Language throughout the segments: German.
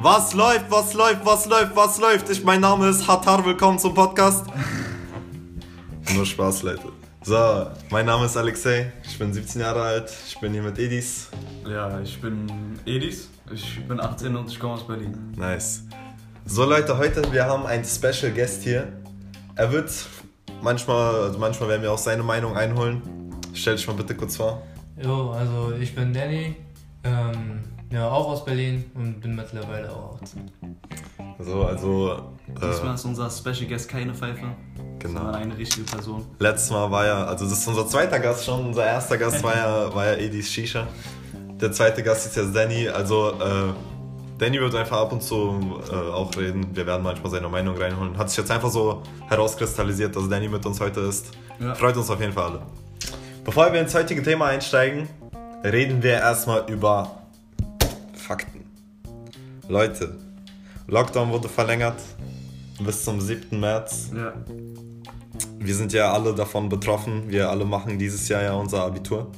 Was läuft, was läuft, was läuft, was läuft? Ich, mein Name ist Hatar, willkommen zum Podcast. Nur Spaß, Leute. So, mein Name ist Alexei, ich bin 17 Jahre alt, ich bin hier mit Edis. Ja, ich bin Edis, ich bin 18 und ich komme aus Berlin. Nice. So Leute, heute wir haben einen Special Guest hier. Er wird manchmal, also manchmal werden wir auch seine Meinung einholen. Stell dich mal bitte kurz vor. Jo, also ich bin Danny, ähm, ja, auch aus Berlin und bin mittlerweile auch 18. So, also. Diesmal ist unser Special Guest keine Pfeife, Genau. sondern eine richtige Person. Letztes Mal war ja, also das ist unser zweiter Gast schon, unser erster Gast war ja, war ja Edis Shisha. Der zweite Gast ist jetzt Danny, also äh, Danny wird einfach ab und zu äh, auch reden, wir werden manchmal seine Meinung reinholen. Hat sich jetzt einfach so herauskristallisiert, dass Danny mit uns heute ist. Ja. Freut uns auf jeden Fall alle. Bevor wir ins heutige Thema einsteigen, reden wir erstmal über Fakten. Leute, Lockdown wurde verlängert bis zum 7. März. Ja, Wir sind ja alle davon betroffen. Wir alle machen dieses Jahr ja unser Abitur.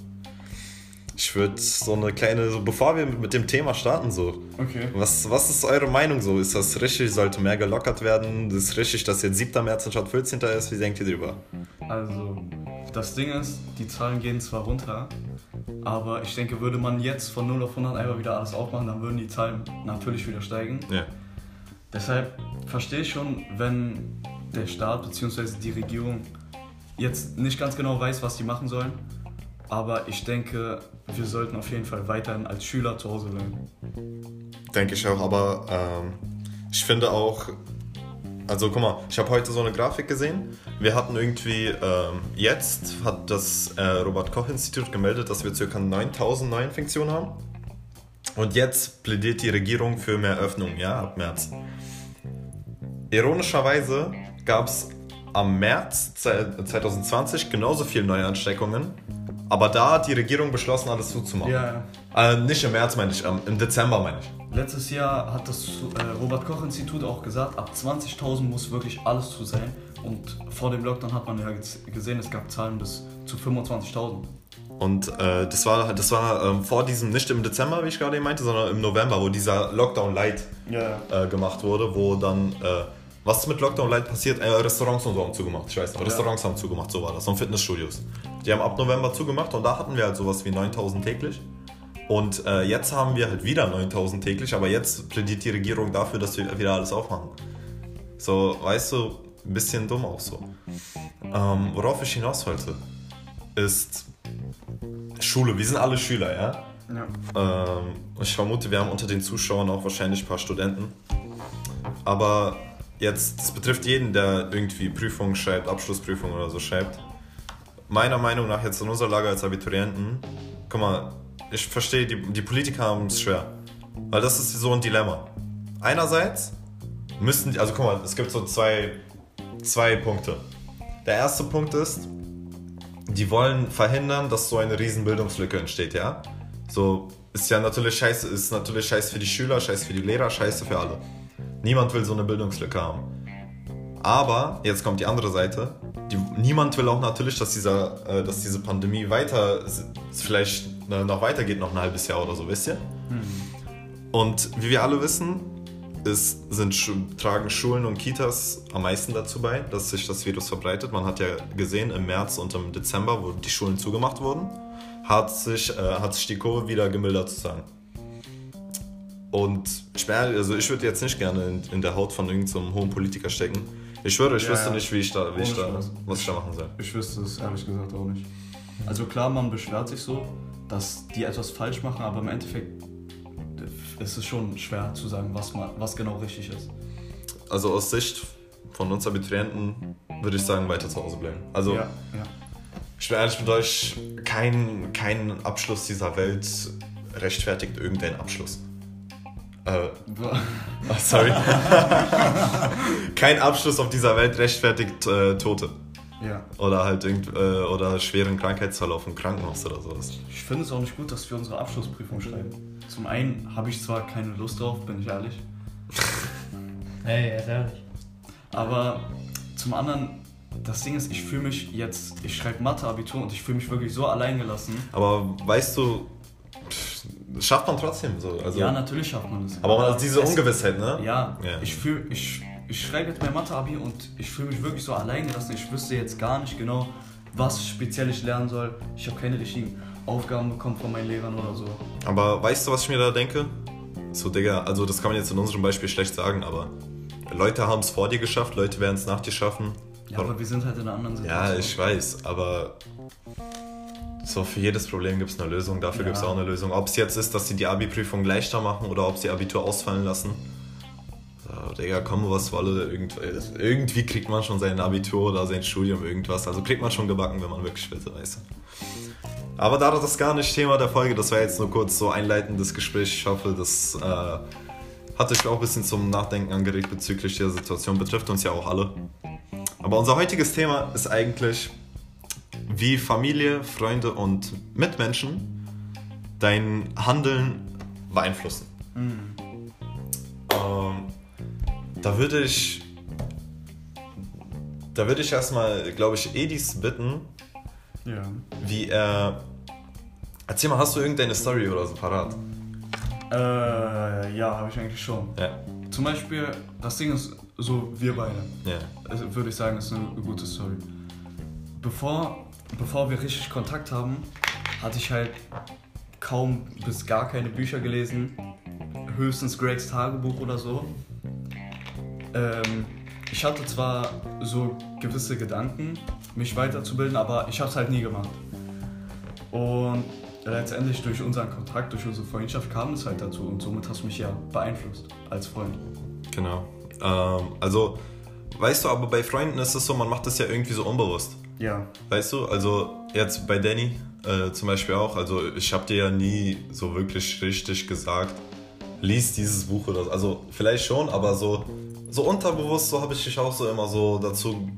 Ich würde so eine kleine, so bevor wir mit dem Thema starten, so, okay. was, was ist eure Meinung so? Ist das richtig? Sollte mehr gelockert werden? Ist es richtig, dass jetzt 7. März anstatt 14. ist? Wie denkt ihr drüber? Also, das Ding ist, die Zahlen gehen zwar runter, aber ich denke, würde man jetzt von 0 auf 100 einfach wieder alles aufmachen, dann würden die Zahlen natürlich wieder steigen. Ja. Deshalb verstehe ich schon, wenn der Staat bzw. die Regierung jetzt nicht ganz genau weiß, was die machen sollen. Aber ich denke, wir sollten auf jeden Fall weiterhin als Schüler zu Hause bleiben. Denke ich auch, aber ähm, ich finde auch, also guck mal, ich habe heute so eine Grafik gesehen. Wir hatten irgendwie, ähm, jetzt hat das äh, Robert-Koch-Institut gemeldet, dass wir ca. 9000 Neuinfektionen haben. Und jetzt plädiert die Regierung für mehr Öffnung, ja, ab März. Ironischerweise gab es am März 2020 genauso viele Neuansteckungen, aber da hat die Regierung beschlossen, alles zuzumachen. Ja, Äh, nicht im März meine ich, ähm, im Dezember meine ich. Letztes Jahr hat das äh, Robert-Koch-Institut auch gesagt, ab 20.000 muss wirklich alles zu sein. Und vor dem Lockdown hat man ja gesehen, es gab Zahlen bis zu 25.000. Und äh, das war, das war ähm, vor diesem, nicht im Dezember, wie ich gerade eben meinte, sondern im November, wo dieser Lockdown Light Ja, äh, gemacht wurde, wo dann, äh, was ist mit Lockdown Light passiert? Äh, Restaurants und so haben zugemacht, ich weiß noch. Ja. Restaurants haben zugemacht, so war das. Und Fitnessstudios. Die haben ab November zugemacht und da hatten wir halt sowas wie 9000 täglich. Und äh, jetzt haben wir halt wieder 9000 täglich, aber jetzt plädiert die Regierung dafür, dass wir wieder alles aufmachen. So, weißt du, ein bisschen dumm auch so. Ähm, worauf ich hinaus wollte, ist Schule. Wir sind alle Schüler, ja? ja. Ähm, ich vermute, wir haben unter den Zuschauern auch wahrscheinlich ein paar Studenten. Aber jetzt, das betrifft jeden, der irgendwie Prüfungen schreibt, Abschlussprüfungen oder so schreibt. Meiner Meinung nach jetzt in unserer Lage als Abiturienten, guck mal, ich verstehe, die, die Politiker haben es schwer. Weil das ist so ein Dilemma. Einerseits müssten die, also guck mal, es gibt so zwei, zwei Punkte. Der erste Punkt ist, die wollen verhindern, dass so eine riesen Bildungslücke entsteht, ja? So, ist ja natürlich scheiße, ist natürlich scheiße für die Schüler, scheiße für die Lehrer, scheiße für alle. Niemand will so eine Bildungslücke haben. Aber, jetzt kommt die andere Seite, die, niemand will auch natürlich, dass, dieser, äh, dass diese Pandemie weiter, vielleicht noch weitergeht, noch ein halbes Jahr oder so, wisst ihr? Und wie wir alle wissen, ist, sind, tragen Schulen und Kitas am meisten dazu bei, dass sich das Virus verbreitet. Man hat ja gesehen, im März und im Dezember, wo die Schulen zugemacht wurden, hat sich, äh, hat sich die Kurve wieder gemildert sozusagen. Und ich, also ich würde jetzt nicht gerne in, in der Haut von irgendeinem so hohen Politiker stecken. Ich schwöre, ich Ja, wüsste ja. nicht, wie ich da, wie ich da was ich da machen soll. Ich wüsste es ehrlich gesagt auch nicht. Also klar, man beschwert sich so, dass die etwas falsch machen, aber im Endeffekt ist es schon schwer zu sagen, was, man, was genau richtig ist. Also aus Sicht von uns Abiturienten würde ich sagen, weiter zu Hause bleiben. Also ja, ja. Ich bin ehrlich mit euch, kein, kein Abschluss dieser Welt rechtfertigt irgendeinen Abschluss. Äh, ah, sorry. kein Abschluss auf dieser Welt rechtfertigt äh, Tote. Ja. Oder halt irgend, äh, oder schweren Krankheitsverlauf im Krankenhaus oder sowas. Ich finde es auch nicht gut, dass wir unsere Abschlussprüfung schreiben. Zum einen habe ich zwar keine Lust drauf, bin ich ehrlich, Hey, er ist ehrlich. aber zum anderen, das Ding ist, ich fühle mich jetzt, ich schreibe Mathe-Abitur und ich fühle mich wirklich so alleingelassen. Aber weißt du, das schafft man trotzdem so. Also, ja, natürlich schafft man das. aber man hat diese es- Ungewissheit, ne? Ja, Ja. ich fühle, ich, ich schreibe jetzt mein Mathe-Abi und ich fühle mich wirklich so allein gelassen. Ich wüsste jetzt gar nicht genau, was speziell ich lernen soll. Ich habe keine richtigen Aufgaben bekommen von meinen Lehrern oder so. Aber weißt du, was ich mir da denke? So, Digga, also das kann man jetzt in unserem Beispiel schlecht sagen, aber Leute haben es vor dir geschafft, Leute werden es nach dir schaffen. Ja, aber wir sind halt in einer anderen Ja, Situation. ich weiß, aber so für jedes Problem gibt es eine Lösung, dafür Ja. gibt es auch eine Lösung. Ob es jetzt ist, dass sie die Abi-Prüfung leichter machen oder ob sie Abitur ausfallen lassen. Digga, komm, was wolle, irgendwie, irgendwie kriegt man schon sein Abitur oder sein Studium, irgendwas. Also kriegt man schon gebacken, wenn man wirklich will, weißt du. Aber da das gar nicht Thema der Folge, das war jetzt nur kurz so einleitendes Gespräch. Ich hoffe, das äh, hat euch auch ein bisschen zum Nachdenken angeregt bezüglich der Situation. Betrifft uns ja auch alle. Aber unser heutiges Thema ist eigentlich, wie Familie, Freunde und Mitmenschen dein Handeln beeinflussen. Mhm. Ähm, da würde ich, da würde ich erstmal, glaube ich, Edis bitten, Ja. wie er. Erzähl mal, hast du irgendeine Story oder so parat? Äh, ja, habe ich eigentlich schon. Ja, Zum Beispiel, das Ding ist so, wir beide. ja, Also, würde ich sagen, ist eine gute Story. Bevor, bevor wir richtig Kontakt haben, hatte ich halt kaum bis gar keine Bücher gelesen. Höchstens Gregs Tagebuch oder so. Ähm, ich hatte zwar so gewisse Gedanken, mich weiterzubilden, aber ich habe es halt nie gemacht. Und letztendlich durch unseren Kontakt, durch unsere Freundschaft kam es halt dazu und somit hast du mich ja beeinflusst als Freund. genau. Ähm, also, weißt du, aber bei Freunden ist es so, man macht das ja irgendwie so unbewusst. Ja. Weißt du, also jetzt bei Danny äh, zum Beispiel auch, also ich habe dir ja nie so wirklich richtig gesagt, lies dieses Buch oder so. Also vielleicht schon, aber so, so unterbewusst, so habe ich dich auch so immer so dazu.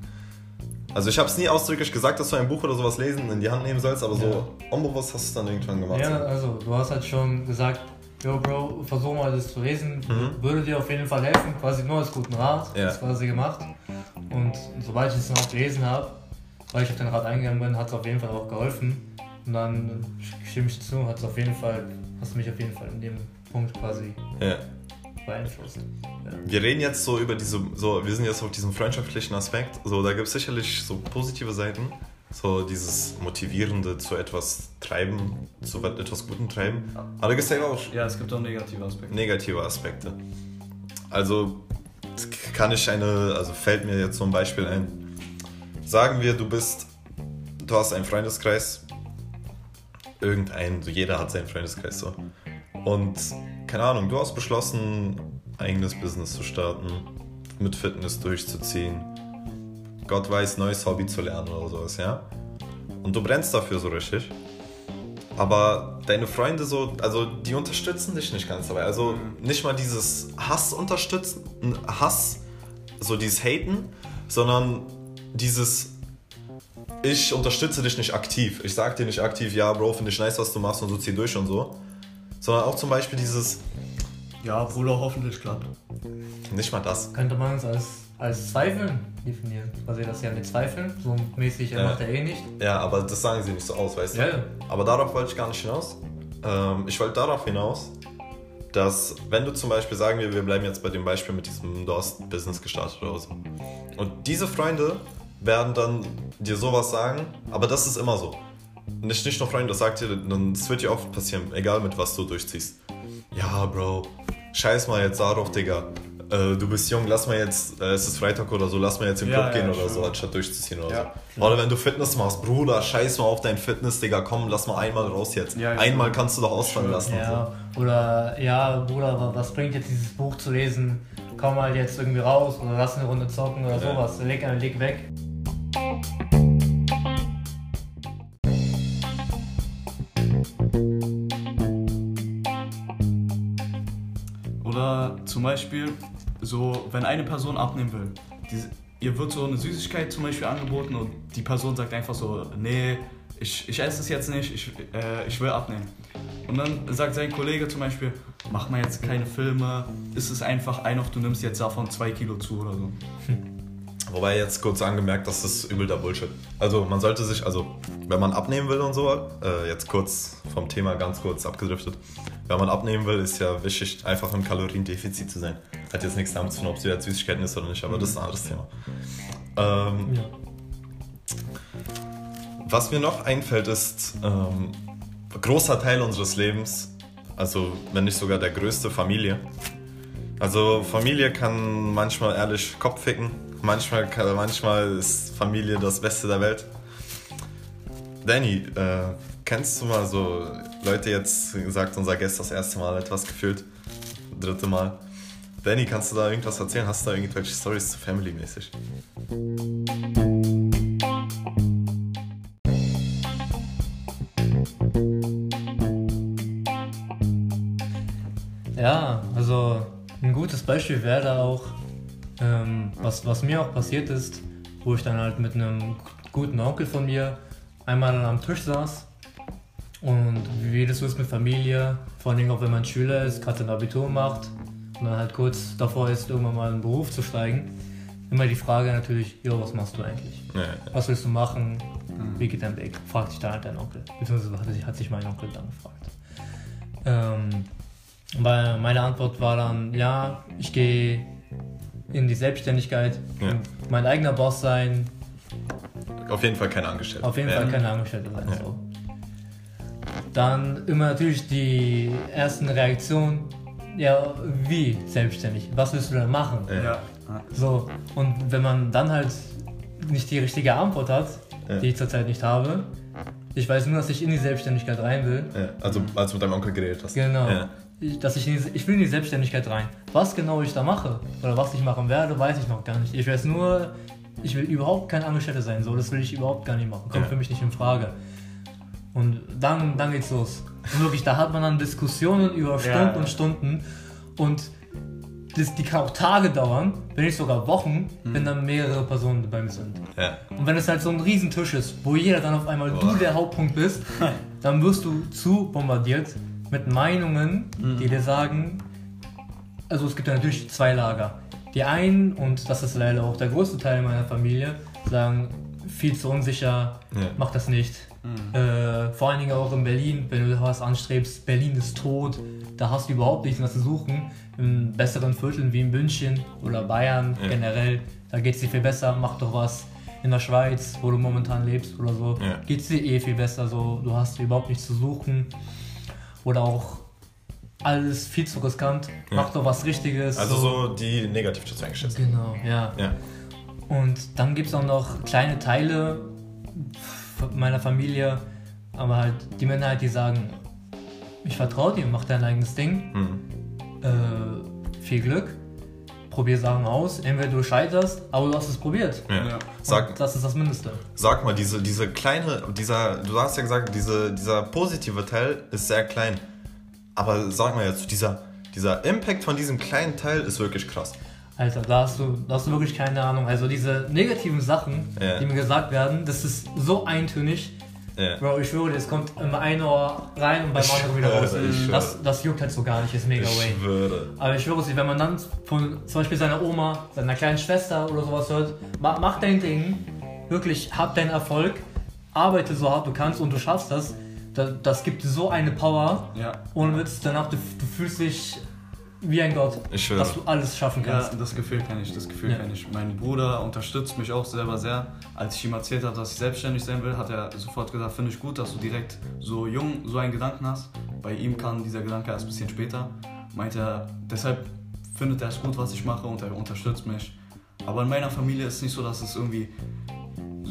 Also ich habe es nie ausdrücklich gesagt, dass du ein Buch oder sowas lesen, in die Hand nehmen sollst, aber so unbewusst hast du es dann irgendwann gemacht. Ja, also du hast halt schon gesagt, yo Bro, versuch mal das zu lesen, Mhm. würde dir auf jeden Fall helfen, quasi nur als guten Rat, Ja. das quasi gemacht. Und sobald ich es dann auch gelesen habe, weil ich auf den Rat eingegangen bin, hat es auf jeden Fall auch geholfen. Und dann stimme ich zu, hat es auf jeden Fall, hast du mich auf jeden Fall in dem Punkt quasi Ja. Beeinflusst. Ja. Wir reden jetzt so über diese, so, wir sind jetzt auf diesem freundschaftlichen Aspekt. So, da gibt es sicherlich so positive Seiten. So dieses Motivierende zu etwas treiben, zu etwas Gutem treiben. Aber da gibt es ja auch Ja, es gibt auch negative Aspekte. negative Aspekte. Also kann ich eine, also fällt mir jetzt so ein Beispiel ein. Sagen wir, du bist, du hast einen Freundeskreis, irgendein, so jeder hat seinen Freundeskreis so. Und keine Ahnung, du hast beschlossen, eigenes Business zu starten, mit Fitness durchzuziehen, Gott weiß, neues Hobby zu lernen oder sowas, ja? Und du brennst dafür so richtig. Aber deine Freunde so, also die unterstützen dich nicht ganz dabei. Also nicht mal dieses Hass unterstützen, Hass, so dieses Haten, sondern dieses ich unterstütze dich nicht aktiv. Ich sag dir nicht aktiv, ja, Bro, finde ich nice, was du machst und so zieh durch und so. Sondern auch zum Beispiel dieses, Ja, Bruder, hoffentlich klappt. nicht mal das. Könnte man es als, als Zweifeln definieren. Quasi das ja mit Zweifeln, so mäßig, er Ja. macht er eh nicht. Ja, aber das sagen sie nicht so aus, weißt du? Ja. Aber darauf wollte ich gar nicht hinaus. Ähm, ich wollte darauf hinaus, dass wenn du zum Beispiel sagen wir, wir bleiben jetzt bei dem Beispiel mit diesem, du hast Business gestartet oder so. Und diese Freunde werden dann dir sowas sagen, aber das ist immer so. Nicht, nicht nur Freunde, das sagt dir, dann das wird dir oft passieren, egal mit was du durchziehst. Ja, Bro, scheiß mal jetzt darauf, Digga. Äh, du bist jung, lass mal jetzt, äh, es ist Freitag oder so, lass mal jetzt den Ja, Club ja, gehen oder so, anstatt durchzuziehen oder Ja. so. Oder wenn du Fitness machst, Bruder, scheiß mal auf dein Fitness, Digga, komm, lass mal einmal raus jetzt. Einmal kannst du doch ausfallen lassen. und So. Ja, oder ja, Bruder, wa- was bringt jetzt dieses Buch zu lesen? Komm halt jetzt irgendwie raus oder lass eine Runde zocken oder Ja. sowas. Leg, äh, leg weg. Zum Beispiel, so, wenn eine Person abnehmen will, diese, ihr wird so eine Süßigkeit zum Beispiel angeboten und die Person sagt einfach so, nee, ich, ich esse es jetzt nicht, ich, äh, ich will abnehmen. Und dann sagt sein Kollege zum Beispiel, mach mal jetzt keine Filme, ist es einfach ein auf, du nimmst jetzt davon zwei Kilo zu oder so. Wobei jetzt kurz angemerkt, das ist übel der Bullshit. Also man sollte sich, also wenn man abnehmen will und so, äh, jetzt kurz vom Thema ganz kurz abgedriftet, wenn man abnehmen will, ist ja wichtig, einfach im Kaloriendefizit zu sein. Hat jetzt nichts damit zu tun, ob du jetzt Süßigkeiten isst oder nicht, aber das ist ein anderes Thema. Ähm, Ja. Was mir noch einfällt, ist ähm, ein großer Teil unseres Lebens, also wenn nicht sogar der größte, Familie. Also Familie kann manchmal ehrlich Kopf ficken, manchmal, manchmal ist Familie das Beste der Welt. Danny, äh, kennst du mal so Leute jetzt sagt unser Gast das erste Mal etwas gefühlt, dritte Mal. Danny, kannst du da irgendwas erzählen? Hast du da irgendwelche Stories zu Family mäßig? Ja, also ein gutes Beispiel wäre da auch, ähm, was, was mir auch passiert ist, wo ich dann halt mit einem guten Onkel von mir einmal am Tisch saß und wie das so ist mit Familie, vor allem auch wenn man Schüler ist, gerade ein Abitur macht und dann halt kurz davor ist, irgendwann mal in den Beruf zu steigen, immer die Frage natürlich, jo, was machst du eigentlich? Ja, Was willst du machen? Wie geht dein Weg? Fragt sich dann halt dein Onkel. Beziehungsweise hat sich, hat sich mein Onkel dann gefragt. Ähm, weil meine Antwort war dann, ja, ich gehe in die Selbstständigkeit, Ja. mein eigener Boss sein, Auf jeden Fall keine Angestellte. auf jeden. Fall keine Angestellte sein. Ja. So. Dann immer natürlich die ersten Reaktionen, ja, wie selbstständig? Was willst du denn machen? Ja. Ja. So, und wenn man dann halt nicht die richtige Antwort hat, Ja. die ich zurzeit nicht habe, ich weiß nur, dass ich in die Selbstständigkeit rein will. Ja, also als du mit deinem Onkel geredet hast. Genau. Dass ich, ich will in die Selbstständigkeit rein. Was genau ich da mache oder was ich machen werde, weiß ich noch gar nicht. Ich weiß nur, ich will überhaupt kein Angestellter sein. So, das will ich überhaupt gar nicht machen. Kommt Ja. für mich nicht in Frage. Und dann, dann geht's los. Und wirklich, da hat man dann Diskussionen über Stunden Ja. und Stunden. Und das, die kann auch Tage dauern, wenn nicht sogar Wochen, Mhm. wenn dann mehrere Personen bei mir sind. Ja. Und wenn es halt so ein Riesentisch ist, wo jeder dann auf einmal du Boah. der Hauptpunkt bist, dann wirst du zu bombardiert mit Meinungen, die dir sagen, also es gibt ja natürlich zwei Lager. Die einen, und das ist leider auch der größte Teil meiner Familie, sagen, viel zu unsicher, Ja. mach das nicht. Äh, vor allen Dingen auch in Berlin, wenn du was anstrebst, Berlin ist tot, da hast du überhaupt nichts mehr zu suchen. In besseren Vierteln wie in München oder Bayern Ja. generell, da geht es dir viel besser, mach doch was. In der Schweiz, wo du momentan lebst oder so, Ja. geht es dir eh viel besser, so, du hast überhaupt nichts zu suchen. Oder auch alles viel zu riskant, Ja. mach doch was Richtiges. Also so die negativ dazu eingeschätzt. Genau, ja. Ja. Und dann gibt es auch noch kleine Teile meiner Familie, aber halt die Männer, die sagen, ich vertraue dir, mach dein eigenes Ding, Hm. äh, viel Glück, probier Sachen aus, entweder du scheiterst, aber du hast es probiert. Ja. Ja. Sag, das ist das Mindeste. sag mal, diese, diese kleine, dieser, du hast ja gesagt, diese, dieser positive Teil ist sehr klein. Aber sag mal jetzt, dieser, dieser Impact von diesem kleinen Teil ist wirklich krass. Alter, da hast du, da hast du wirklich keine Ahnung. Also diese negativen Sachen, Ja. die mir gesagt werden, das ist so eintönig. Ja. Bro, ich schwöre, dir, es kommt im einen Ohr rein und beim Ich anderen wieder schwöre, raus. Das, das juckt halt so gar nicht, ist mega Ich way. schwöre. Aber ich schwöre es dir, wenn man dann von zum Beispiel seiner Oma, seiner kleinen Schwester oder sowas hört, mach, mach dein Ding, wirklich hab deinen Erfolg, arbeite so hart du kannst und du schaffst das, das, das gibt dir so eine Power, Ja. ohne Witz, danach du, du fühlst dich wie ein Gott, Ich schwöre. dass du alles schaffen Ja, kannst. das Gefühl kenne ich, das Gefühl Ja. kenne ich. Mein Bruder unterstützt mich auch selber sehr. Als ich ihm erzählt habe, dass ich selbstständig sein will, hat er sofort gesagt, finde ich gut, dass du direkt so jung so einen Gedanken hast. Bei ihm kam dieser Gedanke erst ein bisschen später. Meint er, deshalb findet er es gut, was ich mache und er unterstützt mich. Aber in meiner Familie ist es nicht so, dass es irgendwie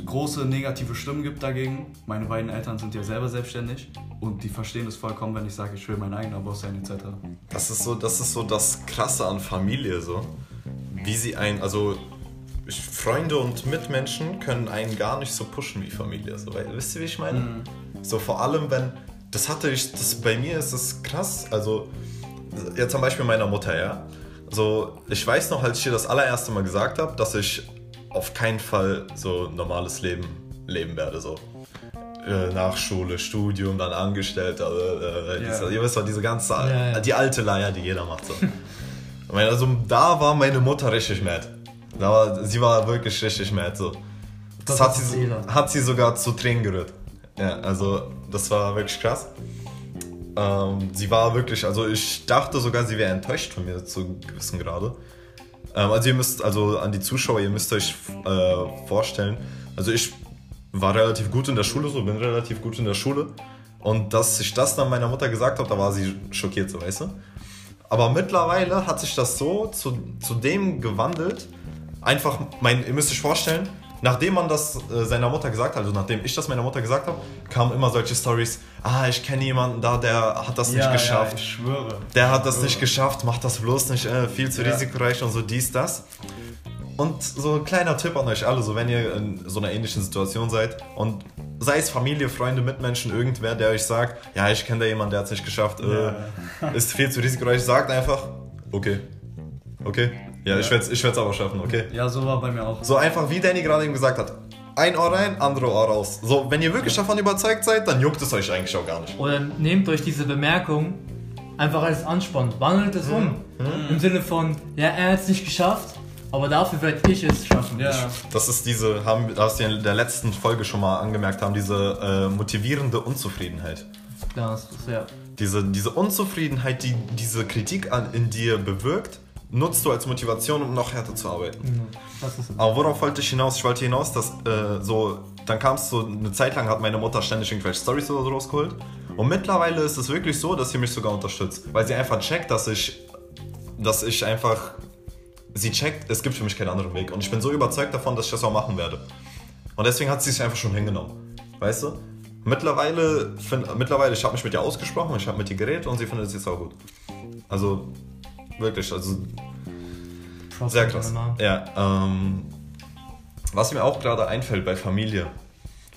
große negative Stimmen gibt dagegen. Meine beiden Eltern sind ja selber selbstständig und die verstehen es vollkommen, wenn ich sage, ich will mein eigener Boss sein etc. Das ist so, das ist so das Krasse an Familie so, wie sie ein, also Freunde und Mitmenschen können einen gar nicht so pushen wie Familie. So, weil, wisst ihr, wie ich meine? So vor allem, wenn das hatte ich, das bei mir ist das krass. Also jetzt zum Beispiel meiner Mutter, ja. So ich weiß noch, als ich ihr das allererste Mal gesagt habe, dass ich auf keinen Fall so normales Leben leben werde so. Äh, Nach Schule, Studium, dann Angestellter, äh, äh, Ja. diese, ihr wisst doch, diese ganze, Ja, ja. die alte Leier, die jeder macht so. Also da war meine Mutter richtig mad. Aber sie war wirklich richtig mad. So. Das, Das hat sie, hat sie sogar zu Tränen gerührt. Ja, also das war wirklich krass. Ähm, sie war wirklich, also ich dachte sogar, sie wäre enttäuscht von mir zu gewissen Grade. Ähm, also ihr müsst, also an die Zuschauer, ihr müsst euch äh, vorstellen, also ich war relativ gut in der Schule, so bin relativ gut in der Schule. Und dass ich das dann meiner Mutter gesagt habe, da war sie schockiert, so weißt du. Aber mittlerweile hat sich das so zu, zu dem gewandelt, einfach, mein, ihr müsst euch vorstellen, nachdem man das äh, seiner Mutter gesagt hat, also nachdem ich das meiner Mutter gesagt habe, kamen immer solche Stories, ah, ich kenne jemanden da, der hat das nicht geschafft. Ja, ich schwöre. Der hat das nicht geschafft, macht das bloß nicht, äh, viel zu Ja. risikoreich und so dies, das. Und so ein kleiner Tipp an euch alle, so wenn ihr in so einer ähnlichen Situation seid und sei es Familie, Freunde, Mitmenschen, irgendwer, der euch sagt, ja, ich kenne da jemanden, der hat es nicht geschafft, äh, ist viel zu risikoreich, sagt einfach, okay, okay, ja, ich Ja. werde es ich werd's aber schaffen, okay. Ja, so war bei mir auch. So einfach, wie Danny gerade eben gesagt hat, ein Ohr rein, andere Ohr raus. So, wenn ihr wirklich davon überzeugt seid, dann juckt es euch eigentlich auch gar nicht. Oder nehmt euch diese Bemerkung einfach als Ansporn. Wandelt es um. Im Sinne von, ja, er hat es nicht geschafft, aber dafür werde ich es schaffen. Ja, Das ist diese, haben, was wir in der letzten Folge schon mal angemerkt haben, diese äh, motivierende Unzufriedenheit. Das ist ja. Diese, diese Unzufriedenheit, die diese Kritik an, in dir bewirkt, nutzt du als Motivation, um noch härter zu arbeiten. Aber worauf wollte ich hinaus? Ich wollte hinaus, dass äh, so, dann kam es so, eine Zeit lang hat meine Mutter ständig irgendwelche Stories oder so rausgeholt. Und mittlerweile ist es wirklich so, dass sie mich sogar unterstützt. Weil sie einfach checkt, dass ich, dass ich einfach, sie checkt, es gibt für mich keinen anderen Weg. Und ich bin so überzeugt davon, dass ich das auch machen werde. Und deswegen hat sie sich einfach schon hingenommen. Weißt du? Mittlerweile, find, mittlerweile ich habe mich mit ihr ausgesprochen, ich habe mit ihr geredet und sie findet es jetzt auch gut. Also, wirklich, also Props sehr krass. Ja, ähm, was mir auch gerade einfällt bei Familie,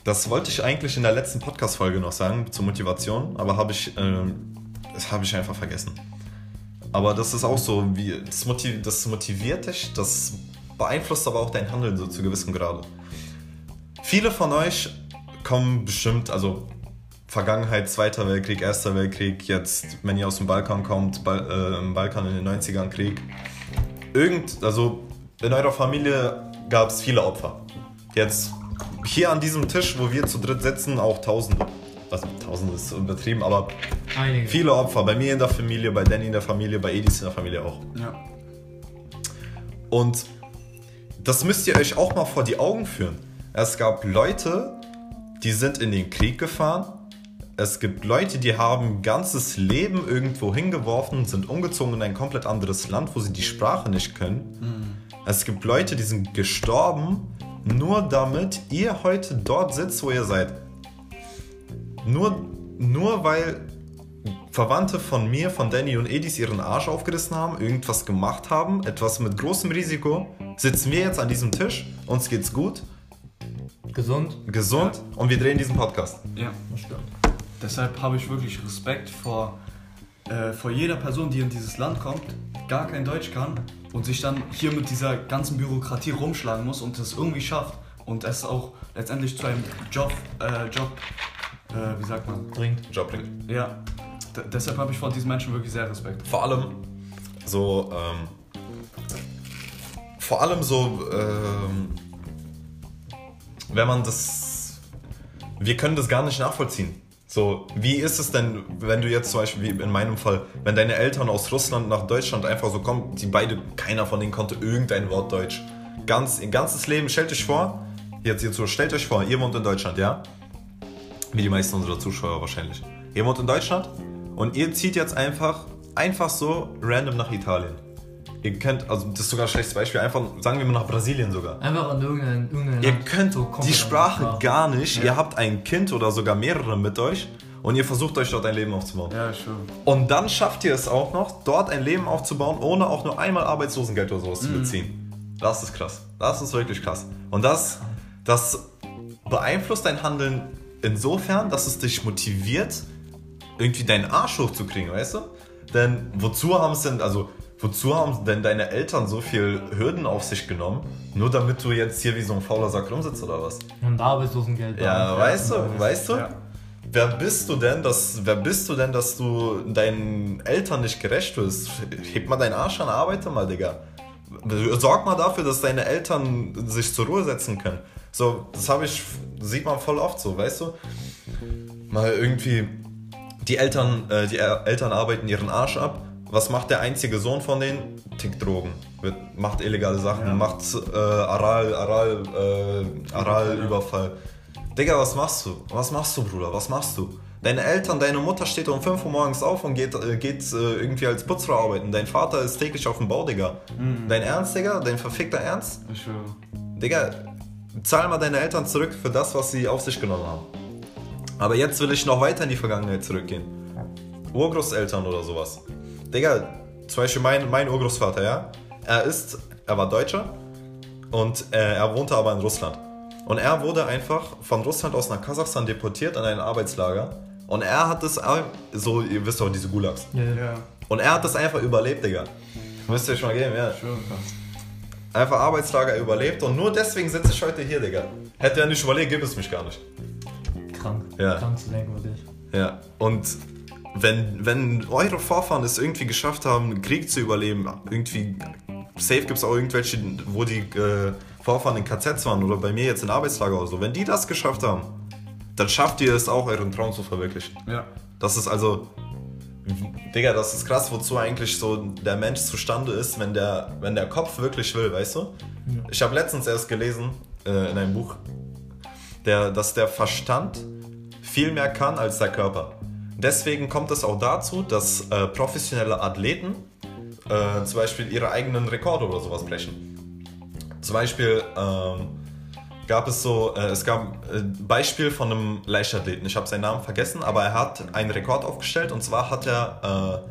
das wollte ich eigentlich in der letzten Podcast-Folge noch sagen zur Motivation, aber habe ich, ähm, das habe ich einfach vergessen. Aber das ist auch so, wie das, motiv das motiviert dich, das beeinflusst aber auch dein Handeln so zu gewissem Grade. Viele von euch kommen bestimmt, also Vergangenheit, Zweiter Weltkrieg, Erster Weltkrieg, jetzt, wenn ihr aus dem Balkan kommt, Bal äh, im Balkan in den 90ern Krieg. Irgend, also in eurer Familie gab es viele Opfer. Jetzt hier an diesem Tisch, wo wir zu dritt sitzen, auch Tausende. Also Tausende ist übertrieben, aber Einige. viele Opfer. Bei mir in der Familie, bei Danny in der Familie, bei Edis in der Familie auch. ja. Und das müsst ihr euch auch mal vor die Augen führen. Es gab Leute, die sind in den Krieg gefahren. Es gibt Leute, die haben ganzes Leben irgendwo hingeworfen, sind umgezogen in ein komplett anderes Land, wo sie die Sprache nicht können. Es gibt Leute, die sind gestorben, nur damit ihr heute dort sitzt, wo ihr seid. Nur, nur weil Verwandte von mir, von Danny und Edis ihren Arsch aufgerissen haben, irgendwas gemacht haben, etwas mit großem Risiko, sitzen wir jetzt an diesem Tisch, uns geht's gut, Gesund. gesund und wir drehen diesen Podcast. ja. Das stimmt. Deshalb habe ich wirklich Respekt vor, äh, vor jeder Person, die in dieses Land kommt, gar kein Deutsch kann und sich dann hier mit dieser ganzen Bürokratie rumschlagen muss und es irgendwie schafft und es auch letztendlich zu einem Job, äh, Job, äh, wie sagt man? Bringt. Job bringt. Ja. D deshalb habe ich vor diesen Menschen wirklich sehr Respekt. Vor allem so, ähm, vor allem so, ähm, wenn man das, wir können das gar nicht nachvollziehen. So, wie ist es denn, wenn du jetzt zum Beispiel, wie in meinem Fall, wenn deine Eltern aus Russland nach Deutschland einfach so kommen, die beide, keiner von denen konnte irgendein Wort Deutsch. Ganz, ihr ganzes Leben, stellt euch vor, jetzt jetzt so, stellt euch vor, ihr wohnt in Deutschland, ja? Wie die meisten unserer Zuschauer wahrscheinlich. Ihr wohnt in Deutschland und ihr zieht jetzt einfach, einfach so random nach Italien. Ihr könnt, also das ist sogar ein schlechtes Beispiel, einfach, sagen wir mal nach Brasilien sogar. Einfach an irgendein, irgendein Ihr Land könnt so die Sprache gar nicht, ihr habt ein Kind oder sogar mehrere mit euch und ihr versucht euch dort ein Leben aufzubauen. Ja, schön. Und dann schafft ihr es auch noch, dort ein Leben aufzubauen, ohne auch nur einmal Arbeitslosengeld oder sowas zu beziehen. Das ist krass. Das ist wirklich krass. Und das, das beeinflusst dein Handeln insofern, dass es dich motiviert, irgendwie deinen Arsch hochzukriegen, weißt du? Denn wozu haben es denn, also wozu haben denn deine Eltern so viel Hürden auf sich genommen, nur damit du jetzt hier wie so ein fauler Sack rumsitzt oder was? Und Arbeitslosengeld. Ja, da. weißt du, weißt du? Ja. Wer bist du denn, dass, wer bist du denn, dass du deinen Eltern nicht gerecht wirst? Heb mal deinen Arsch an, arbeite mal, Digga. sorg mal dafür, dass deine Eltern sich zur Ruhe setzen können. So, das habe ich, sieht man voll oft so, weißt du? Mal irgendwie, die Eltern, äh, die Eltern arbeiten ihren Arsch ab. Was macht der einzige Sohn von denen? Tickt Drogen, wird, macht illegale Sachen, Ja. macht äh, Aral, Aral, äh, Aral-Überfall. Digga, was machst du? Was machst du, Bruder? Was machst du? Deine Eltern, deine Mutter steht um 5 Uhr morgens auf und geht, äh, geht äh, irgendwie als Putzfrau arbeiten. Dein Vater ist täglich auf dem Bau, Digga. Dein Ernst, Digga? Dein verfickter Ernst? Ich schwöre. Digga, zahl mal deine Eltern zurück für das, was sie auf sich genommen haben. Aber jetzt will ich noch weiter in die Vergangenheit zurückgehen. Urgroßeltern oder sowas. Digga, zum Beispiel mein, mein Urgroßvater, ja? Er ist, er war Deutscher und äh, er wohnte aber in Russland. Und er wurde einfach von Russland aus nach Kasachstan deportiert in ein Arbeitslager. Und er hat es, auch- so, ihr wisst doch, diese Gulags. Ja, ja. Ja, Und er hat das einfach überlebt, Digga. Müsst ihr euch mal geben, ja. ich schwöre. Einfach Arbeitslager überlebt und nur deswegen sitze ich heute hier, Digga. Hätte er nicht überlegt, gibt es mich gar nicht. Krank. Ja. Krank zu denken, wirklich. Ja. Und wenn, wenn eure Vorfahren es irgendwie geschafft haben, Krieg zu überleben, irgendwie, safe gibt es auch irgendwelche, wo die äh, Vorfahren in KZs waren oder bei mir jetzt in Arbeitslager oder so. Wenn die das geschafft haben, dann schafft ihr es auch, euren Traum zu verwirklichen. Ja. Das ist also, Digga, das ist krass, wozu eigentlich so der Mensch zustande ist, wenn der, wenn der Kopf wirklich will, weißt du? Ich habe letztens erst gelesen äh, in einem Buch, der, dass der Verstand viel mehr kann als der Körper. Deswegen kommt es auch dazu, dass äh, professionelle Athleten äh, zum Beispiel ihre eigenen Rekorde oder sowas brechen. Zum Beispiel ähm, gab es so, äh, es gab ein Beispiel von einem Leichtathleten. Ich habe seinen Namen vergessen, aber er hat einen Rekord aufgestellt und zwar hat er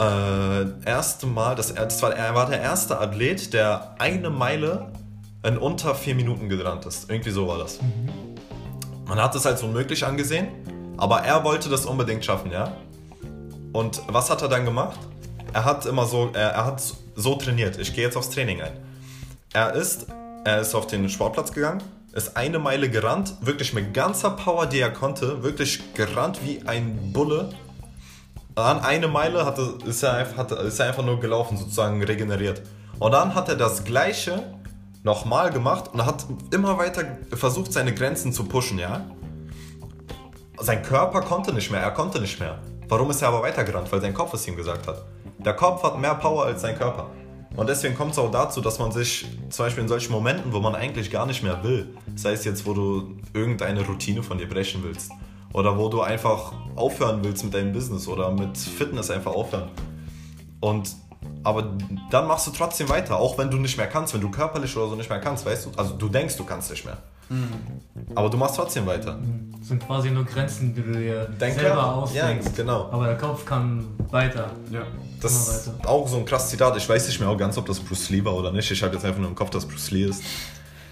äh, äh, erste Mal, das, das war, er war der erste Athlet, der eine Meile in unter vier Minuten gerannt ist. Irgendwie so war das. Man hat es als unmöglich angesehen, aber er wollte das unbedingt schaffen, ja. Und was hat er dann gemacht? Er hat immer so, er, er hat so trainiert. Ich gehe jetzt aufs Training ein. Er ist, er ist auf den Sportplatz gegangen, ist eine Meile gerannt, wirklich mit ganzer Power, die er konnte, wirklich gerannt wie ein Bulle. An eine Meile hatte, ist, er einfach, hatte, ist er einfach nur gelaufen, sozusagen regeneriert. Und dann hat er das Gleiche nochmal gemacht und hat immer weiter versucht, seine Grenzen zu pushen, ja? Sein Körper konnte nicht mehr, er konnte nicht mehr. Warum ist er aber weitergerannt? Weil sein Kopf es ihm gesagt hat. Der Kopf hat mehr Power als sein Körper. Und deswegen kommt es auch dazu, dass man sich zum Beispiel in solchen Momenten, wo man eigentlich gar nicht mehr will, sei es jetzt, wo du irgendeine Routine von dir brechen willst, oder wo du einfach aufhören willst mit deinem Business oder mit Fitness einfach aufhören. Und aber dann machst du trotzdem weiter, auch wenn du nicht mehr kannst, wenn du körperlich oder so nicht mehr kannst, weißt du? Also du denkst, du kannst nicht mehr. Aber du machst trotzdem weiter. Das sind quasi nur Grenzen, die du dir Dein selber ausdenkst. Ja, genau. Aber der Kopf kann weiter. Ja. Das ist auch so ein krasses Zitat. Ich weiß nicht mehr auch ganz, ob das Bruce Lee war oder nicht. Ich habe jetzt einfach nur im Kopf, dass Bruce Lee ist.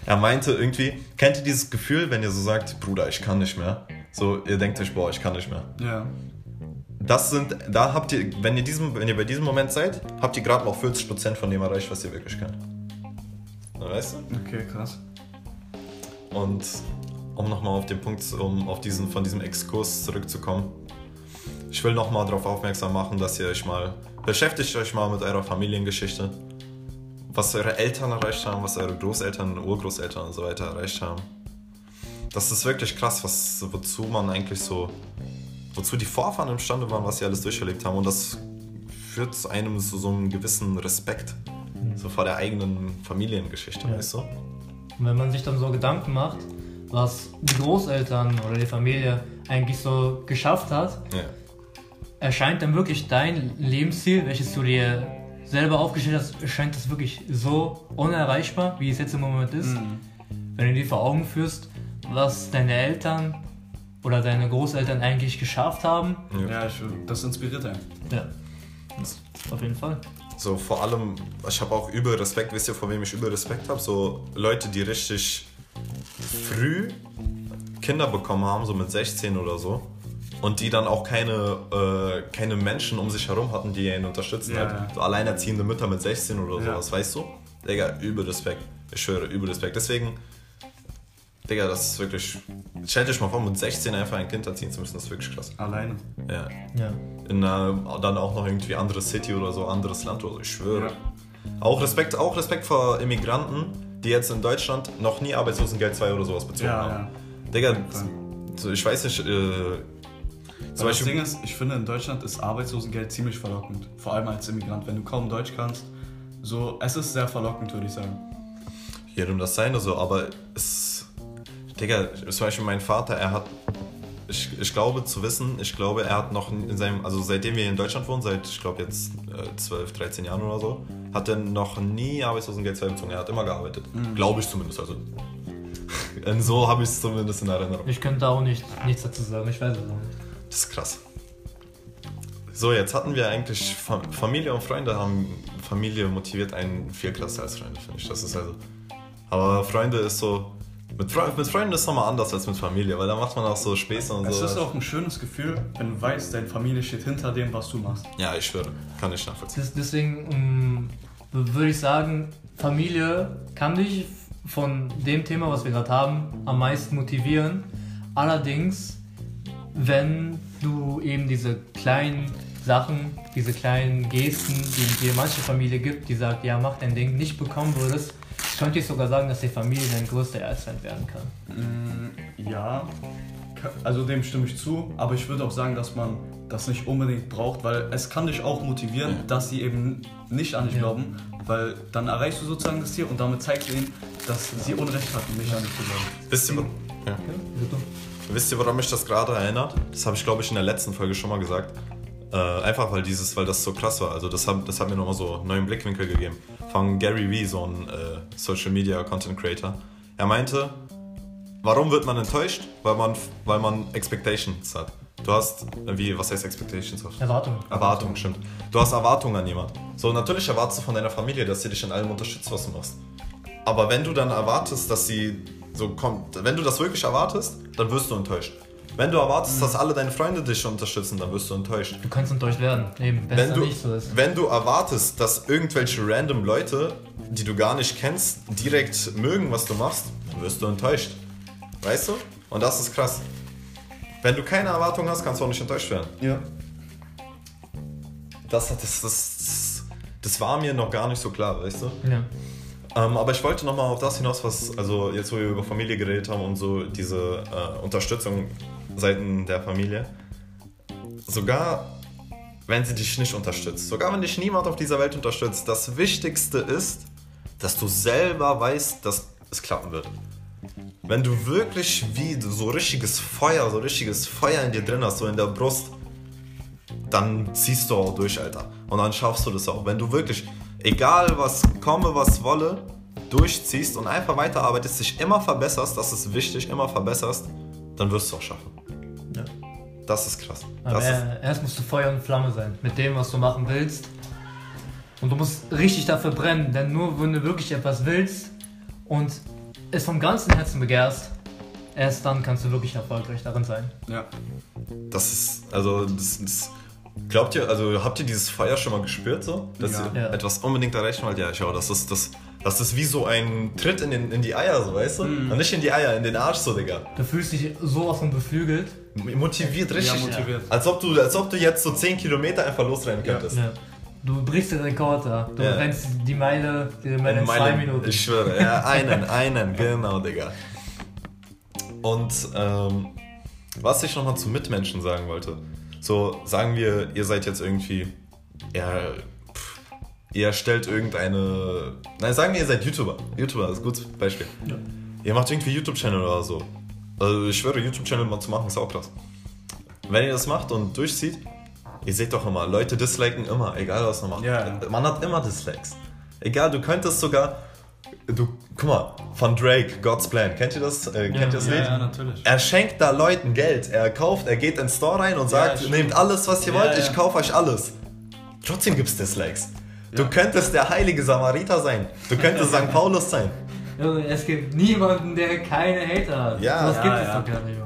Er meinte irgendwie, kennt ihr dieses Gefühl, wenn ihr so sagt, Bruder, ich kann nicht mehr? So, ihr denkt euch, boah, ich kann nicht mehr. Ja. Das sind, da habt ihr, wenn ihr, diesem, wenn ihr bei diesem Moment seid, habt ihr gerade noch 40% von dem erreicht, was ihr wirklich könnt. Weißt du? Okay, krass. Und um nochmal auf den Punkt, um auf diesen, von diesem Exkurs zurückzukommen. Ich will nochmal darauf aufmerksam machen, dass ihr euch mal, beschäftigt euch mal mit eurer Familiengeschichte. Was eure Eltern erreicht haben, was eure Großeltern, Urgroßeltern und so weiter erreicht haben. Das ist wirklich krass, was, wozu man eigentlich so, wozu die Vorfahren imstande waren, was sie alles durcherlebt haben. Und das führt zu einem zu so einem gewissen Respekt. So vor der eigenen Familiengeschichte, Ja. weißt du? Und wenn man sich dann so Gedanken macht, was die Großeltern oder die Familie eigentlich so geschafft hat, Ja. erscheint dann wirklich dein Lebensziel, welches du dir selber aufgestellt hast, erscheint das wirklich so unerreichbar, wie es jetzt im Moment ist. Mhm. Wenn du dir vor Augen führst, was deine Eltern oder deine Großeltern eigentlich geschafft haben, Ja, ich, das inspiriert einen. ja, das auf jeden Fall. So vor allem, ich habe auch übel Respekt, wisst ihr, vor wem ich übel Respekt habe? So Leute, die richtig früh Kinder bekommen haben, so mit 16 oder so. Und die dann auch keine, äh, keine Menschen um sich herum hatten, die ihn unterstützen. Ja, halt. ja. So alleinerziehende Mütter mit 16 oder Ja. sowas, weißt du? Digga, übel Respekt. Ich schwöre, übel Respekt. Deswegen, Digga, das ist wirklich. Stellt euch mal vor, mit 16 einfach ein Kind erziehen zu müssen, das ist wirklich krass. Alleine. Ja. Ja. In einer, dann auch noch irgendwie andere City oder so, anderes Land oder so, ich schwöre. Ja. Auch Respekt, auch Respekt vor Immigranten, die jetzt in Deutschland noch nie Arbeitslosengeld 2 oder sowas bezogen Ja, haben. ja. Digga, so, ich weiß nicht, äh, zum Weil das Beispiel, Ding ist, ich finde in Deutschland ist Arbeitslosengeld ziemlich verlockend. Vor allem als Immigrant, wenn du kaum Deutsch kannst. So, es ist sehr verlockend, würde ich sagen. jedem das seine so, aber es, Digga, zum Beispiel mein Vater, er hat, ich, ich glaube zu wissen, ich glaube, er hat noch in seinem, also seitdem wir in Deutschland wohnen, seit, ich glaube jetzt äh, 12, 13 Jahren oder so, hat er noch nie Arbeitslosengeld 2 bezogen, er hat immer gearbeitet. Glaube ich zumindest, also. So habe ich es zumindest in Erinnerung. Ich könnte da auch nicht, nichts dazu sagen, ich weiß es nicht. Das ist krass. So, jetzt hatten wir eigentlich Fa Familie und Freunde haben Familie motiviert einen viel krasser als Freunde, finde ich. Das ist also. Aber Freunde ist so. Mit, Fre mit Freunden ist es nochmal anders als mit Familie, weil da macht man auch so Späße und Es so. ist auch ein schönes Gefühl, wenn du weißt, deine Familie steht hinter dem, was du machst. ja, ich schwöre. Kann ich nachvollziehen. Des- Deswegen ähm, würde ich sagen, Familie kann dich von dem Thema, was wir gerade haben, am meisten motivieren. Allerdings, wenn du eben diese kleinen Sachen, diese kleinen Gesten, die dir manche Familie gibt, die sagt, ja, mach dein Ding, nicht bekommen würdest, könnte ich sogar sagen, dass die Familie dein größter Erzfeind werden kann. Mm, ja, also dem stimme ich zu, aber ich würde auch sagen, dass man das nicht unbedingt braucht, weil es kann dich auch motivieren, dass sie eben nicht an dich Ja. glauben, weil dann erreichst du sozusagen das Ziel und damit zeigst du ihnen, dass sie Unrecht hatten, nicht an dich zu glauben. Wisst ihr, ja. Wisst ihr, woran mich das gerade erinnert? Das habe ich, glaube ich, in der letzten Folge schon mal gesagt. Äh, einfach weil dieses, weil das so krass war. Also das hat, das hat mir nochmal so einen neuen Blickwinkel gegeben. Von Gary Vee, so ein äh, Social Media Content Creator. Er meinte, warum wird man enttäuscht? Weil man, weil man Expectations hat. Du hast, äh, wie, was heißt Expectations? Erwartung. Erwartungen, stimmt. Du hast Erwartungen an jemand. So, natürlich erwartest du von deiner Familie, dass sie dich in allem unterstützt, was du machst. Aber wenn du dann erwartest, dass sie so kommt, wenn du das wirklich erwartest, dann wirst du enttäuscht. Wenn du erwartest, dass alle deine Freunde dich unterstützen, dann wirst du enttäuscht. Du kannst enttäuscht werden, eben, wenn es Wenn du, nicht so ist. wenn du erwartest, dass irgendwelche random Leute, die du gar nicht kennst, direkt mögen, was du machst, dann wirst du enttäuscht. Weißt du? Und das ist krass. Wenn du keine Erwartung hast, kannst du auch nicht enttäuscht werden. Ja. Das, das, das, das, das war mir noch gar nicht so klar, weißt du? Ja. Ähm, aber ich wollte nochmal auf das hinaus, was, also jetzt wo wir über Familie geredet haben und so diese äh, Unterstützung seiten der Familie. Sogar wenn sie dich nicht unterstützt, sogar wenn dich niemand auf dieser Welt unterstützt, das Wichtigste ist, dass du selber weißt, dass es klappen wird. Wenn du wirklich wie so richtiges Feuer, so richtiges Feuer in dir drin hast, so in der Brust, dann ziehst du auch durch, Alter. Und dann schaffst du das auch. Wenn du wirklich, egal was komme, was wolle, durchziehst und einfach weiterarbeitest, dich immer verbesserst, das ist wichtig, immer verbesserst, dann wirst du es auch schaffen. Das ist krass. Aber Das ist, er- erst musst du Feuer und Flamme sein mit dem, was du machen willst. Und du musst richtig dafür brennen, denn nur wenn du wirklich etwas willst und es vom ganzen Herzen begehrst, erst dann kannst du wirklich erfolgreich darin sein. Ja. das ist, also, das, das, glaubt ihr, also habt ihr dieses Feuer schon mal gespürt, so? Dass Ja. ihr Ja. etwas unbedingt erreichen wollt? Ja, ich auch. Das ist, das, das ist wie so ein Tritt in, den, in die Eier, so, weißt du? Mhm. Und nicht in die Eier, in den Arsch, so, Digga. Du fühlst dich sowas von beflügelt. Motiviert Ja, richtig. motiviert. Als ob, du, als ob du jetzt so 10 Kilometer einfach losrennen Ja. könntest. Ja. Du brichst den Rekord da. Du Ja. rennst die Meile, die Meile in zwei Minuten. Ich schwöre, ja, einen, einen, genau, Digga. Und ähm, was ich nochmal zu Mitmenschen sagen wollte. So, sagen wir, ihr seid jetzt irgendwie, ja, ihr stellt irgendeine, nein, sagen wir, ihr seid YouTuber. YouTuber ist ein gutes Beispiel. Ja. Ihr macht irgendwie YouTube-Channel oder so. Also ich schwöre, YouTube-Channel mal zu machen ist auch krass. Wenn ihr das macht und durchzieht, ihr seht doch immer, Leute disliken immer, egal was man macht. Ja. Man hat immer Dislikes. Egal, du könntest sogar, du, guck mal, von Drake, God's Plan, kennt ihr das? Äh, kennt Ja. ihr das Ja, Lied? ja, natürlich. Er schenkt da Leuten Geld. Er kauft, er geht ins Store rein und sagt, nehmt alles, was ihr wollt, ich kaufe euch alles. Trotzdem gibt's Dislikes. Du könntest der heilige Samariter sein. Du könntest St. Paulus sein. Es gibt niemanden, der keine Hater hat. Ja. das gibt ja. es doch gar nicht.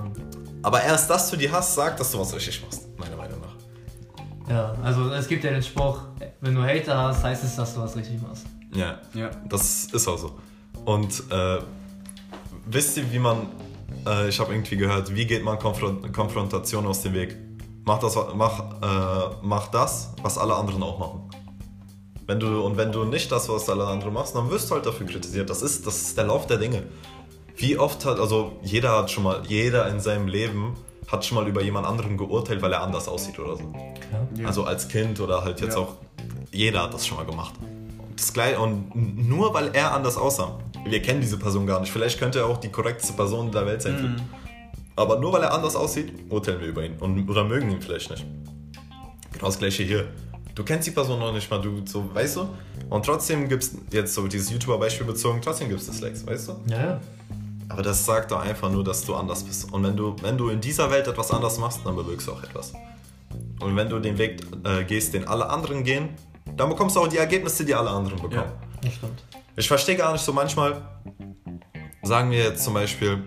Aber erst, dass du die hast, sagt, dass du was richtig machst, meiner Meinung nach. Ja, also es gibt ja den Spruch, wenn du Hater hast, heißt es, dass du was richtig machst. Ja, Ja. das ist auch so. Und äh, wisst ihr, wie man, äh, ich habe irgendwie gehört, wie geht man Konfront Konfrontation aus dem Weg? Mach das, mach, äh, mach das, was alle anderen auch machen. Wenn du, und wenn du nicht das, was alle anderen machst, dann wirst du halt dafür kritisiert. Das ist, das ist der Lauf der Dinge. Wie oft hat, also jeder hat schon mal, jeder in seinem Leben hat schon mal über jemand anderen geurteilt, weil er anders aussieht oder so. Ja. Also als Kind oder halt jetzt Ja. auch, jeder hat das schon mal gemacht. Und Das gleiche, und nur weil er anders aussah, wir kennen diese Person gar nicht, vielleicht könnte er auch die korrekteste Person der Welt sein. Mhm. Aber nur weil er anders aussieht, urteilen wir über ihn und, oder mögen ihn vielleicht nicht. Genau das gleiche hier. Du kennst die Person noch nicht mal, du so, weißt du? Und trotzdem gibt es, jetzt so dieses YouTuber-Beispiel bezogen, trotzdem gibt es Dislikes, weißt du? Ja, ja. Aber das sagt doch einfach nur, dass du anders bist. Und wenn du, wenn du in dieser Welt etwas anders machst, dann bewirkst du auch etwas. Und wenn du den Weg äh, gehst, den alle anderen gehen, dann bekommst du auch die Ergebnisse, die alle anderen bekommen. Ja. Das stimmt. Ich verstehe gar nicht so manchmal, sagen wir jetzt zum Beispiel,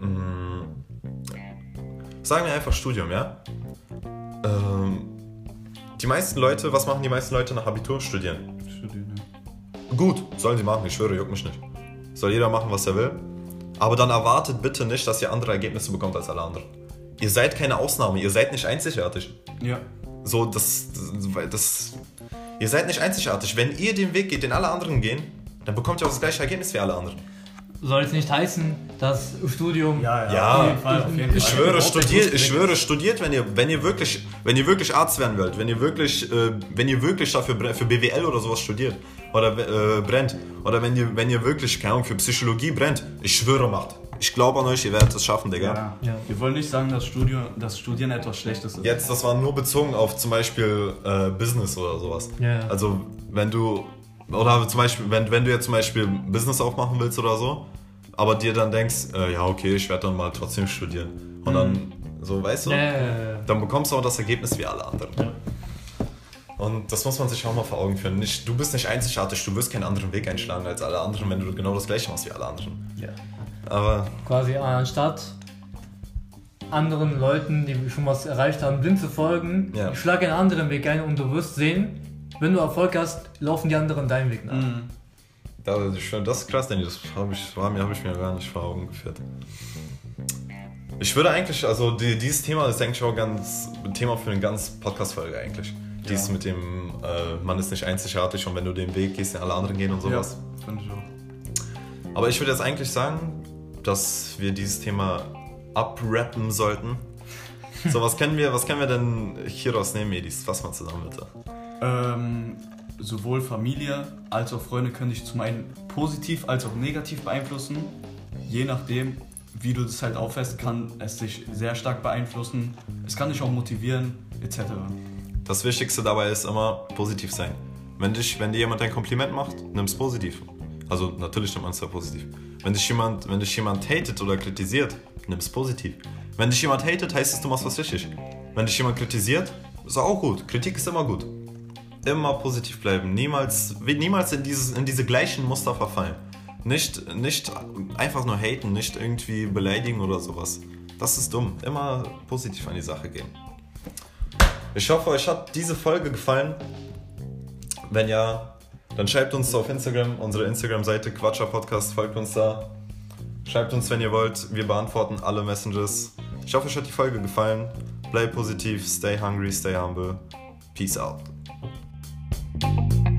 mh, sagen wir einfach Studium, ja? Die meisten Leute, was machen die meisten Leute nach Abitur? Studieren. Studieren, ja. Gut, sollen sie machen, ich schwöre, juckt mich nicht. Soll jeder machen, was er will. Aber dann erwartet bitte nicht, dass ihr andere Ergebnisse bekommt als alle anderen. Ihr seid keine Ausnahme, ihr seid nicht einzigartig. Ja. So, das, das, weil das. Ihr seid nicht einzigartig. Wenn ihr den Weg geht, den alle anderen gehen, dann bekommt ihr auch das gleiche Ergebnis wie alle anderen. Soll jetzt nicht heißen, dass Studium. Ja, ja, Ja. auf jeden Fall, Ich schwöre, studiert, ich schwöre, studiert, wenn ihr, wenn ihr wirklich, wenn ihr wirklich Arzt werden wollt, wenn ihr wirklich, äh, wenn ihr wirklich dafür für BWL oder sowas studiert oder äh, brennt oder wenn ihr, wenn ihr wirklich, keine Ahnung, für Psychologie brennt, ich schwöre, macht. Ich glaube an euch, ihr werdet es schaffen, Digga. Ja. Ja. Wir wollen nicht sagen, dass, Studium, dass Studieren etwas Schlechtes ist. Jetzt, das war nur bezogen auf zum Beispiel äh, Business oder sowas. Ja, ja. Also, wenn du, oder zum Beispiel, wenn, wenn du jetzt zum Beispiel Business aufmachen willst oder so, aber dir dann denkst, äh, ja, okay, ich werde dann mal trotzdem studieren. Und dann, so, weißt du? Ja. dann bekommst du auch das Ergebnis wie alle anderen. Ja. Und das muss man sich auch mal vor Augen führen. Nicht, du bist nicht einzigartig, du wirst keinen anderen Weg einschlagen als alle anderen, wenn du genau das gleiche machst wie alle anderen. Ja. Aber Quasi anstatt anderen Leuten, die schon was erreicht haben, blind zu folgen, Ja. schlag einen anderen Weg ein und du wirst sehen, wenn du Erfolg hast, laufen die anderen deinen Weg nach. Mhm. das ist, schon, das ist krass, Danny, das habe ich, war mir, hab ich mir gar nicht vor Augen geführt. Ich würde eigentlich, also die, dieses Thema ist eigentlich auch ganz ein Thema für eine ganz Podcast-Folge eigentlich. Dies mit dem, äh, man ist nicht einzigartig und wenn du den Weg gehst, den alle anderen gehen und sowas. Ja, fand ich auch. Aber ich würde jetzt eigentlich sagen, dass wir dieses Thema abrappen sollten. So, was können wir, was können wir denn hieraus nehmen, Edis? Fass mal zusammen, bitte. Ähm, sowohl Familie als auch Freunde können dich zum einen positiv als auch negativ beeinflussen. Je nachdem, wie du das halt auffasst, kann es dich sehr stark beeinflussen. Es kann dich auch motivieren, etc. Das Wichtigste dabei ist immer positiv sein. Wenn, dich, wenn dir jemand ein Kompliment macht, nimm es positiv. Also natürlich nimmt man es ja positiv. Wenn dich, jemand, wenn dich jemand hatet oder kritisiert, nimm es positiv. Wenn dich jemand hatet, heißt es, du machst was richtig. Wenn dich jemand kritisiert, ist auch gut. Kritik ist immer gut. Immer positiv bleiben. Niemals, niemals in, dieses, in diese gleichen Muster verfallen. Nicht, nicht einfach nur haten, nicht irgendwie beleidigen oder sowas. Das ist dumm. Immer positiv an die Sache gehen. Ich hoffe, euch hat diese Folge gefallen. Wenn ja, dann schreibt uns auf Instagram, unsere Instagram-Seite Quatscher Podcast, folgt uns da. Schreibt uns, wenn ihr wollt. Wir beantworten alle Messages. Ich hoffe, euch hat die Folge gefallen. Bleibt positiv, stay hungry, stay humble. Peace out. you